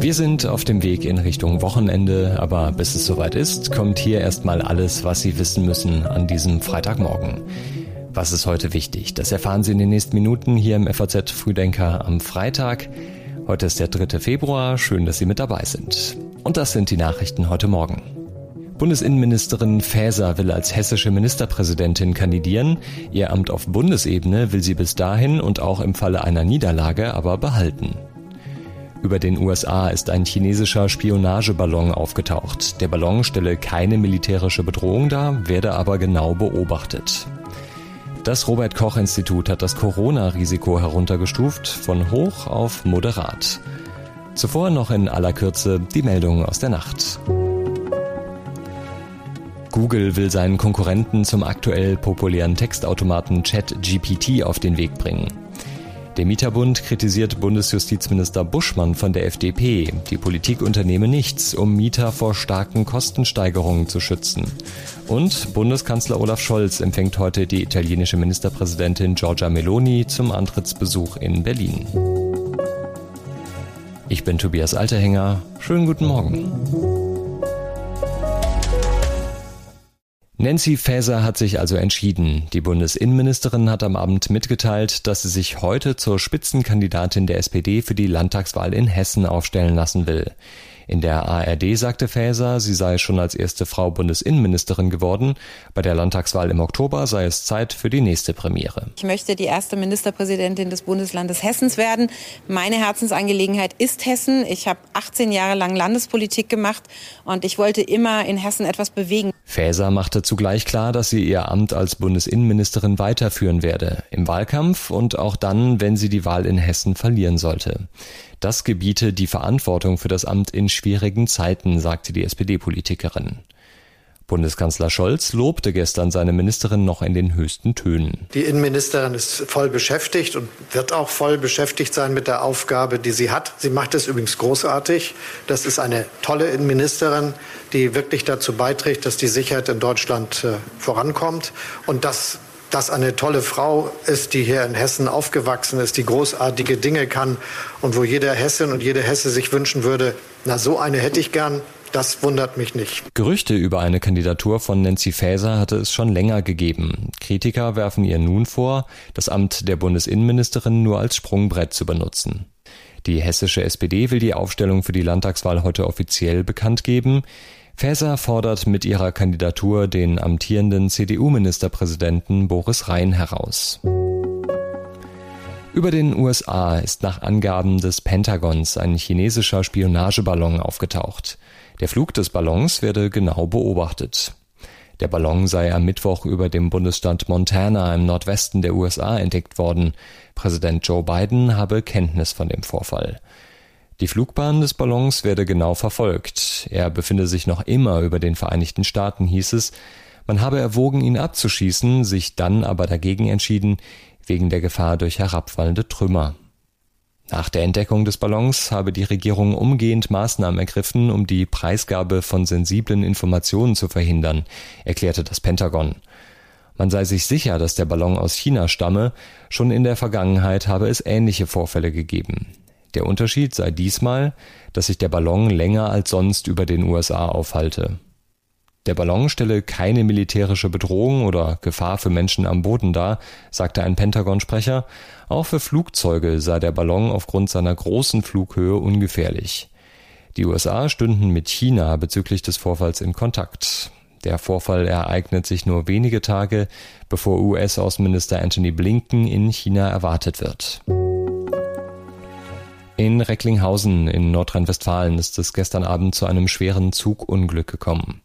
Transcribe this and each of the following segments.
Wir sind auf dem Weg in Richtung Wochenende, aber bis es soweit ist, kommt hier erstmal alles, was Sie wissen müssen an diesem Freitagmorgen. Was ist heute wichtig? Das erfahren Sie in den nächsten Minuten hier im FAZ Frühdenker am Freitag. Heute ist der 3. Februar. Schön, dass Sie mit dabei sind. Und das sind die Nachrichten heute Morgen. Bundesinnenministerin Faeser will als hessische Ministerpräsidentin kandidieren. Ihr Amt auf Bundesebene will sie bis dahin und auch im Falle einer Niederlage aber behalten. Über den USA ist ein chinesischer Spionageballon aufgetaucht. Der Ballon stelle keine militärische Bedrohung dar, werde aber genau beobachtet. Das Robert Koch Institut hat das Corona-Risiko heruntergestuft von hoch auf moderat. Zuvor noch in aller Kürze die Meldungen aus der Nacht. Google will seinen Konkurrenten zum aktuell populären Textautomaten ChatGPT auf den Weg bringen. Der Mieterbund kritisiert Bundesjustizminister Buschmann von der FDP. Die Politik unternehme nichts, um Mieter vor starken Kostensteigerungen zu schützen. Und Bundeskanzler Olaf Scholz empfängt heute die italienische Ministerpräsidentin Giorgia Meloni zum Antrittsbesuch in Berlin. Ich bin Tobias Alterhänger. Schönen guten Morgen. Nancy Faeser hat sich also entschieden. Die Bundesinnenministerin hat am Abend mitgeteilt, dass sie sich heute zur Spitzenkandidatin der SPD für die Landtagswahl in Hessen aufstellen lassen will. In der ARD sagte Faeser, sie sei schon als erste Frau Bundesinnenministerin geworden. Bei der Landtagswahl im Oktober sei es Zeit für die nächste Premiere. Ich möchte die erste Ministerpräsidentin des Bundeslandes Hessens werden. Meine Herzensangelegenheit ist Hessen. Ich habe 18 Jahre lang Landespolitik gemacht und ich wollte immer in Hessen etwas bewegen. Faeser machte zugleich klar, dass sie ihr Amt als Bundesinnenministerin weiterführen werde, im Wahlkampf und auch dann, wenn sie die Wahl in Hessen verlieren sollte. Das gebiete die Verantwortung für das Amt in schwierigen Zeiten, sagte die SPD-Politikerin. Bundeskanzler Scholz lobte gestern seine Ministerin noch in den höchsten Tönen. Die Innenministerin ist voll beschäftigt und wird auch voll beschäftigt sein mit der Aufgabe, die sie hat. Sie macht es übrigens großartig. Das ist eine tolle Innenministerin, die wirklich dazu beiträgt, dass die Sicherheit in Deutschland äh, vorankommt. Und das das eine tolle Frau ist, die hier in Hessen aufgewachsen ist, die großartige Dinge kann und wo jeder Hessin und jede Hesse sich wünschen würde, na so eine hätte ich gern. Das wundert mich nicht. Gerüchte über eine Kandidatur von Nancy Faeser hatte es schon länger gegeben. Kritiker werfen ihr nun vor, das Amt der Bundesinnenministerin nur als Sprungbrett zu benutzen. Die hessische SPD will die Aufstellung für die Landtagswahl heute offiziell bekannt geben. Faeser fordert mit ihrer Kandidatur den amtierenden CDU-Ministerpräsidenten Boris Rhein heraus. Über den USA ist nach Angaben des Pentagons ein chinesischer Spionageballon aufgetaucht. Der Flug des Ballons werde genau beobachtet. Der Ballon sei am Mittwoch über dem Bundesstaat Montana im Nordwesten der USA entdeckt worden. Präsident Joe Biden habe Kenntnis von dem Vorfall. Die Flugbahn des Ballons werde genau verfolgt. Er befinde sich noch immer über den Vereinigten Staaten, hieß es. Man habe erwogen, ihn abzuschießen, sich dann aber dagegen entschieden, wegen der Gefahr durch herabfallende Trümmer. Nach der Entdeckung des Ballons habe die Regierung umgehend Maßnahmen ergriffen, um die Preisgabe von sensiblen Informationen zu verhindern, erklärte das Pentagon. Man sei sich sicher, dass der Ballon aus China stamme, schon in der Vergangenheit habe es ähnliche Vorfälle gegeben. Der Unterschied sei diesmal, dass sich der Ballon länger als sonst über den USA aufhalte. Der Ballon stelle keine militärische Bedrohung oder Gefahr für Menschen am Boden dar, sagte ein Pentagon-Sprecher. Auch für Flugzeuge sei der Ballon aufgrund seiner großen Flughöhe ungefährlich. Die USA stünden mit China bezüglich des Vorfalls in Kontakt. Der Vorfall ereignet sich nur wenige Tage, bevor US-Außenminister Anthony Blinken in China erwartet wird. In Recklinghausen in Nordrhein-Westfalen ist es gestern Abend zu einem schweren Zugunglück gekommen.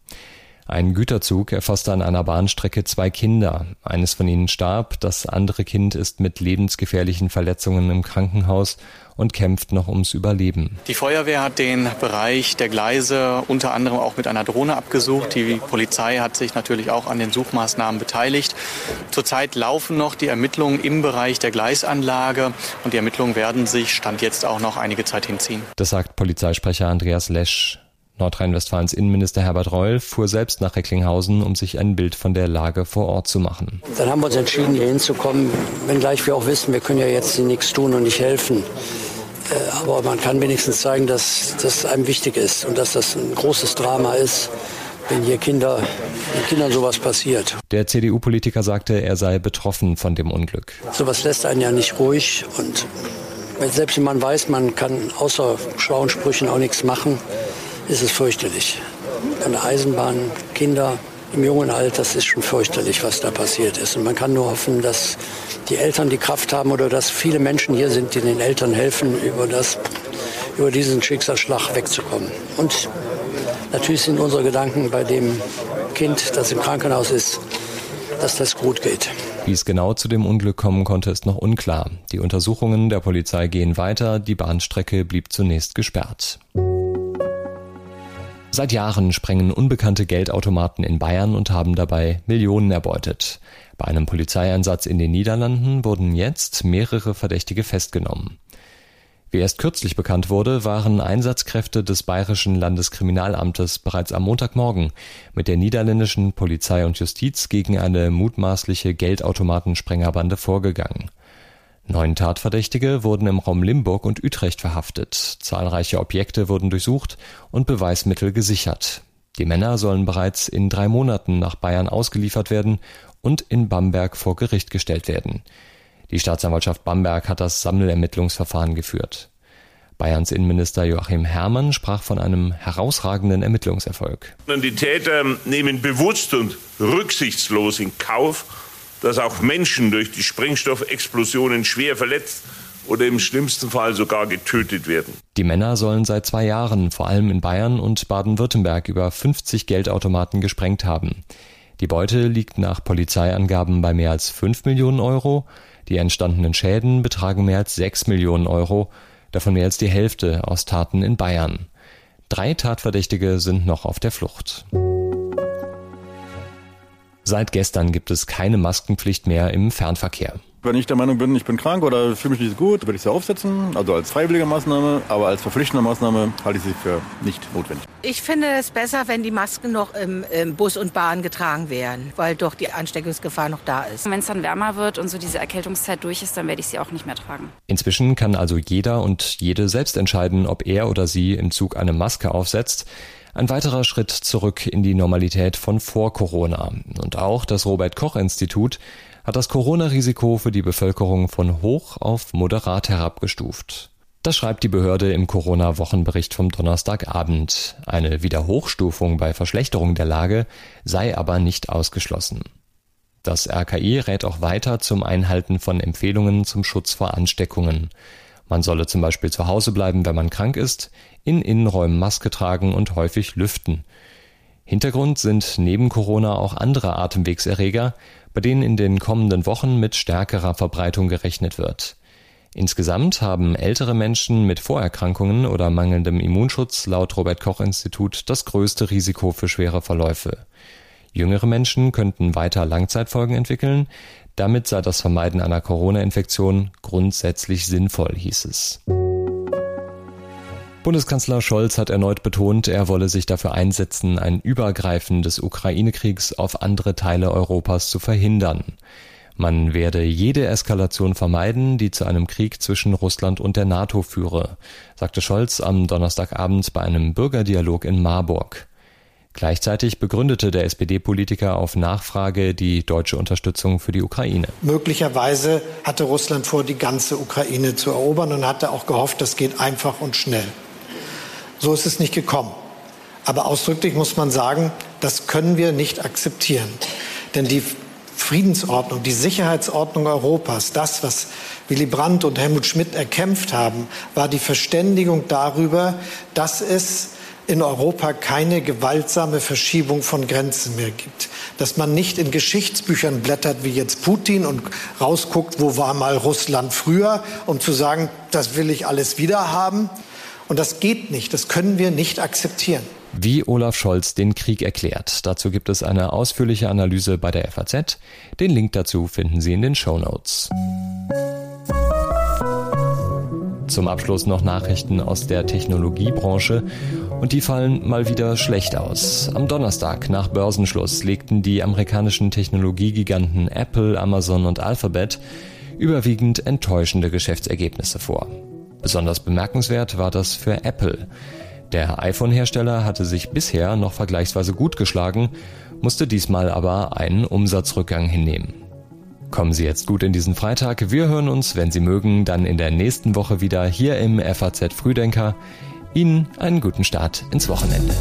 Ein Güterzug erfasste an einer Bahnstrecke zwei Kinder. Eines von ihnen starb, das andere Kind ist mit lebensgefährlichen Verletzungen im Krankenhaus und kämpft noch ums Überleben. Die Feuerwehr hat den Bereich der Gleise unter anderem auch mit einer Drohne abgesucht. Die Polizei hat sich natürlich auch an den Suchmaßnahmen beteiligt. Zurzeit laufen noch die Ermittlungen im Bereich der Gleisanlage und die Ermittlungen werden sich Stand jetzt auch noch einige Zeit hinziehen. Das sagt Polizeisprecher Andreas Lesch. Nordrhein-Westfalens Innenminister Herbert Reul fuhr selbst nach Recklinghausen, um sich ein Bild von der Lage vor Ort zu machen. Dann haben wir uns entschieden, hier hinzukommen, wenngleich wir auch wissen, wir können ja jetzt nichts tun und nicht helfen. Äh, aber man kann wenigstens zeigen, dass das einem wichtig ist und dass das ein großes Drama ist, wenn hier Kinder, den Kindern sowas passiert. Der CDU-Politiker sagte, er sei betroffen von dem Unglück. Sowas lässt einen ja nicht ruhig und selbst wenn man weiß, man kann außer schlauen Sprüchen auch nichts machen, ist es fürchterlich. Der Eisenbahn, Kinder im jungen Alter, das ist schon fürchterlich, was da passiert ist. Und man kann nur hoffen, dass die Eltern die Kraft haben oder dass viele Menschen hier sind, die den Eltern helfen, über, das, über diesen Schicksalsschlag wegzukommen. Und natürlich sind unsere Gedanken bei dem Kind, das im Krankenhaus ist, dass das gut geht. Wie es genau zu dem Unglück kommen konnte, ist noch unklar. Die Untersuchungen der Polizei gehen weiter, die Bahnstrecke blieb zunächst gesperrt. Seit Jahren sprengen unbekannte Geldautomaten in Bayern und haben dabei Millionen erbeutet. Bei einem Polizeieinsatz in den Niederlanden wurden jetzt mehrere Verdächtige festgenommen. Wie erst kürzlich bekannt wurde, waren Einsatzkräfte des Bayerischen Landeskriminalamtes bereits am Montagmorgen mit der niederländischen Polizei und Justiz gegen eine mutmaßliche Geldautomatensprengerbande vorgegangen. Neun Tatverdächtige wurden im Raum Limburg und Utrecht verhaftet. Zahlreiche Objekte wurden durchsucht und Beweismittel gesichert. Die Männer sollen bereits in drei Monaten nach Bayern ausgeliefert werden und in Bamberg vor Gericht gestellt werden. Die Staatsanwaltschaft Bamberg hat das Sammelermittlungsverfahren geführt. Bayerns Innenminister Joachim Herrmann sprach von einem herausragenden Ermittlungserfolg. Die Täter nehmen bewusst und rücksichtslos in Kauf, dass auch Menschen durch die Sprengstoffexplosionen schwer verletzt oder im schlimmsten Fall sogar getötet werden. Die Männer sollen seit zwei Jahren vor allem in Bayern und Baden-Württemberg über 50 Geldautomaten gesprengt haben. Die Beute liegt nach Polizeiangaben bei mehr als 5 Millionen Euro. Die entstandenen Schäden betragen mehr als 6 Millionen Euro, davon mehr als die Hälfte aus Taten in Bayern. Drei Tatverdächtige sind noch auf der Flucht. Seit gestern gibt es keine Maskenpflicht mehr im Fernverkehr. Wenn ich der Meinung bin, ich bin krank oder fühle mich nicht gut, würde ich sie aufsetzen, also als freiwillige Maßnahme, aber als verpflichtende Maßnahme halte ich sie für nicht notwendig. Ich finde es besser, wenn die Masken noch im, im, Bus und Bahn getragen werden, weil doch die Ansteckungsgefahr noch da ist. Wenn es dann wärmer wird und so diese Erkältungszeit durch ist, dann werde ich sie auch nicht mehr tragen. Inzwischen kann also jeder und jede selbst entscheiden, ob er oder sie im Zug eine Maske aufsetzt. Ein weiterer Schritt zurück in die Normalität von vor Corona. Und auch das Robert Koch Institut hat das Corona-Risiko für die Bevölkerung von hoch auf moderat herabgestuft. Das schreibt die Behörde im Corona-Wochenbericht vom Donnerstagabend. Eine Wiederhochstufung bei Verschlechterung der Lage sei aber nicht ausgeschlossen. Das RKI rät auch weiter zum Einhalten von Empfehlungen zum Schutz vor Ansteckungen. Man solle zum Beispiel zu Hause bleiben, wenn man krank ist, in Innenräumen Maske tragen und häufig lüften. Hintergrund sind neben Corona auch andere Atemwegserreger, bei denen in den kommenden Wochen mit stärkerer Verbreitung gerechnet wird. Insgesamt haben ältere Menschen mit Vorerkrankungen oder mangelndem Immunschutz laut Robert Koch Institut das größte Risiko für schwere Verläufe. Jüngere Menschen könnten weiter Langzeitfolgen entwickeln, damit sei das Vermeiden einer Corona-Infektion grundsätzlich sinnvoll, hieß es. Bundeskanzler Scholz hat erneut betont, er wolle sich dafür einsetzen, ein Übergreifen des Ukraine-Kriegs auf andere Teile Europas zu verhindern. Man werde jede Eskalation vermeiden, die zu einem Krieg zwischen Russland und der NATO führe, sagte Scholz am Donnerstagabend bei einem Bürgerdialog in Marburg. Gleichzeitig begründete der SPD-Politiker auf Nachfrage die deutsche Unterstützung für die Ukraine. Möglicherweise hatte Russland vor, die ganze Ukraine zu erobern und hatte auch gehofft, das geht einfach und schnell. So ist es nicht gekommen. Aber ausdrücklich muss man sagen, das können wir nicht akzeptieren. Denn die Friedensordnung, die Sicherheitsordnung Europas, das, was Willy Brandt und Helmut Schmidt erkämpft haben, war die Verständigung darüber, dass es in Europa keine gewaltsame Verschiebung von Grenzen mehr gibt. Dass man nicht in Geschichtsbüchern blättert wie jetzt Putin und rausguckt, wo war mal Russland früher, um zu sagen, das will ich alles wieder haben, und das geht nicht, das können wir nicht akzeptieren. Wie Olaf Scholz den Krieg erklärt. Dazu gibt es eine ausführliche Analyse bei der FAZ. Den Link dazu finden Sie in den Show Notes. Zum Abschluss noch Nachrichten aus der Technologiebranche und die fallen mal wieder schlecht aus. Am Donnerstag nach Börsenschluss legten die amerikanischen Technologiegiganten Apple, Amazon und Alphabet überwiegend enttäuschende Geschäftsergebnisse vor. Besonders bemerkenswert war das für Apple. Der iPhone-Hersteller hatte sich bisher noch vergleichsweise gut geschlagen, musste diesmal aber einen Umsatzrückgang hinnehmen. Kommen Sie jetzt gut in diesen Freitag. Wir hören uns, wenn Sie mögen, dann in der nächsten Woche wieder hier im FAZ Frühdenker. Ihnen einen guten Start ins Wochenende.